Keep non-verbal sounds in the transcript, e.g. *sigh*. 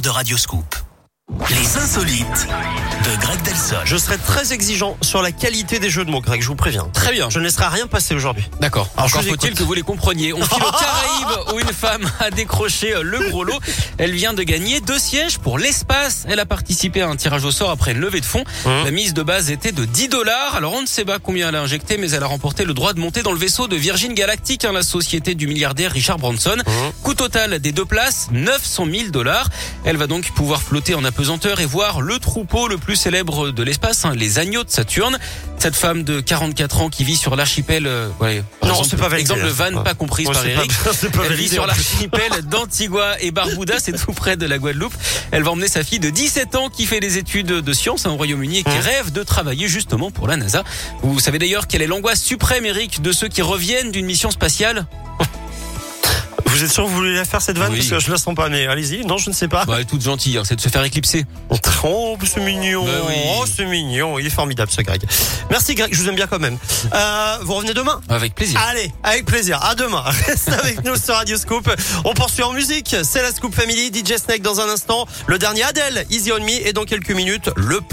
de Radioscoop. Les insolites de Greg Delsol. Je serai très exigeant sur la qualité des jeux de mots, Greg, je vous préviens. Très bien. Je ne laisserai rien passer aujourd'hui. D'accord. Alors, Encore faut-il que vous les compreniez. On file aux *laughs* Caraïbes où une femme a décroché euh, le gros lot. Elle vient de gagner deux sièges pour l'espace. Elle a participé à un tirage au sort après une levée de fonds. Mmh. La mise de base était de 10 dollars. Alors on ne sait pas combien elle a injecté, mais elle a remporté le droit de monter dans le vaisseau de Virgin Galactic, hein, la société du milliardaire Richard Branson. Mmh. Coût total des deux places, 900 000 dollars. Elle va donc pouvoir flotter en apesanteur et voir le troupeau le plus célèbre de l'espace, hein, les agneaux de Saturne. Cette femme de 44 ans qui vit sur l'archipel, euh, ouais, par Non, exemple, c'est pas validé, exemple van pas- pas comprise par pas- Eric. *laughs* Elle vit sur l'archipel *laughs* d'Antigua et Barbuda, c'est tout près de la Guadeloupe. Elle va emmener sa fille de 17 ans qui fait des études de sciences hein, au Royaume-Uni et qui rêve de travailler justement pour la NASA. Vous savez d'ailleurs quelle est l'angoisse suprême, Eric, de ceux qui reviennent d'une mission spatiale? Vous êtes sûr que vous voulez la faire cette vanne? Oui. Parce que je la sens pas, mais allez-y. Non, je ne sais pas. bah, Elle est toute gentille, hein, c'est de se faire éclipser. Oh, c'est mignon. Bah oui. Oh, c'est mignon. Il est formidable, ce Greg. Merci, Greg. Je vous aime bien quand même. Euh, vous revenez demain? Avec plaisir. Allez, avec plaisir. À demain. *laughs* Reste avec nous sur Radio Scoop. On poursuit en musique. C'est la Scoop Family. DJ Snake dans un instant. Le dernier Adèle, Easy on Me. Et dans quelques minutes, le plan.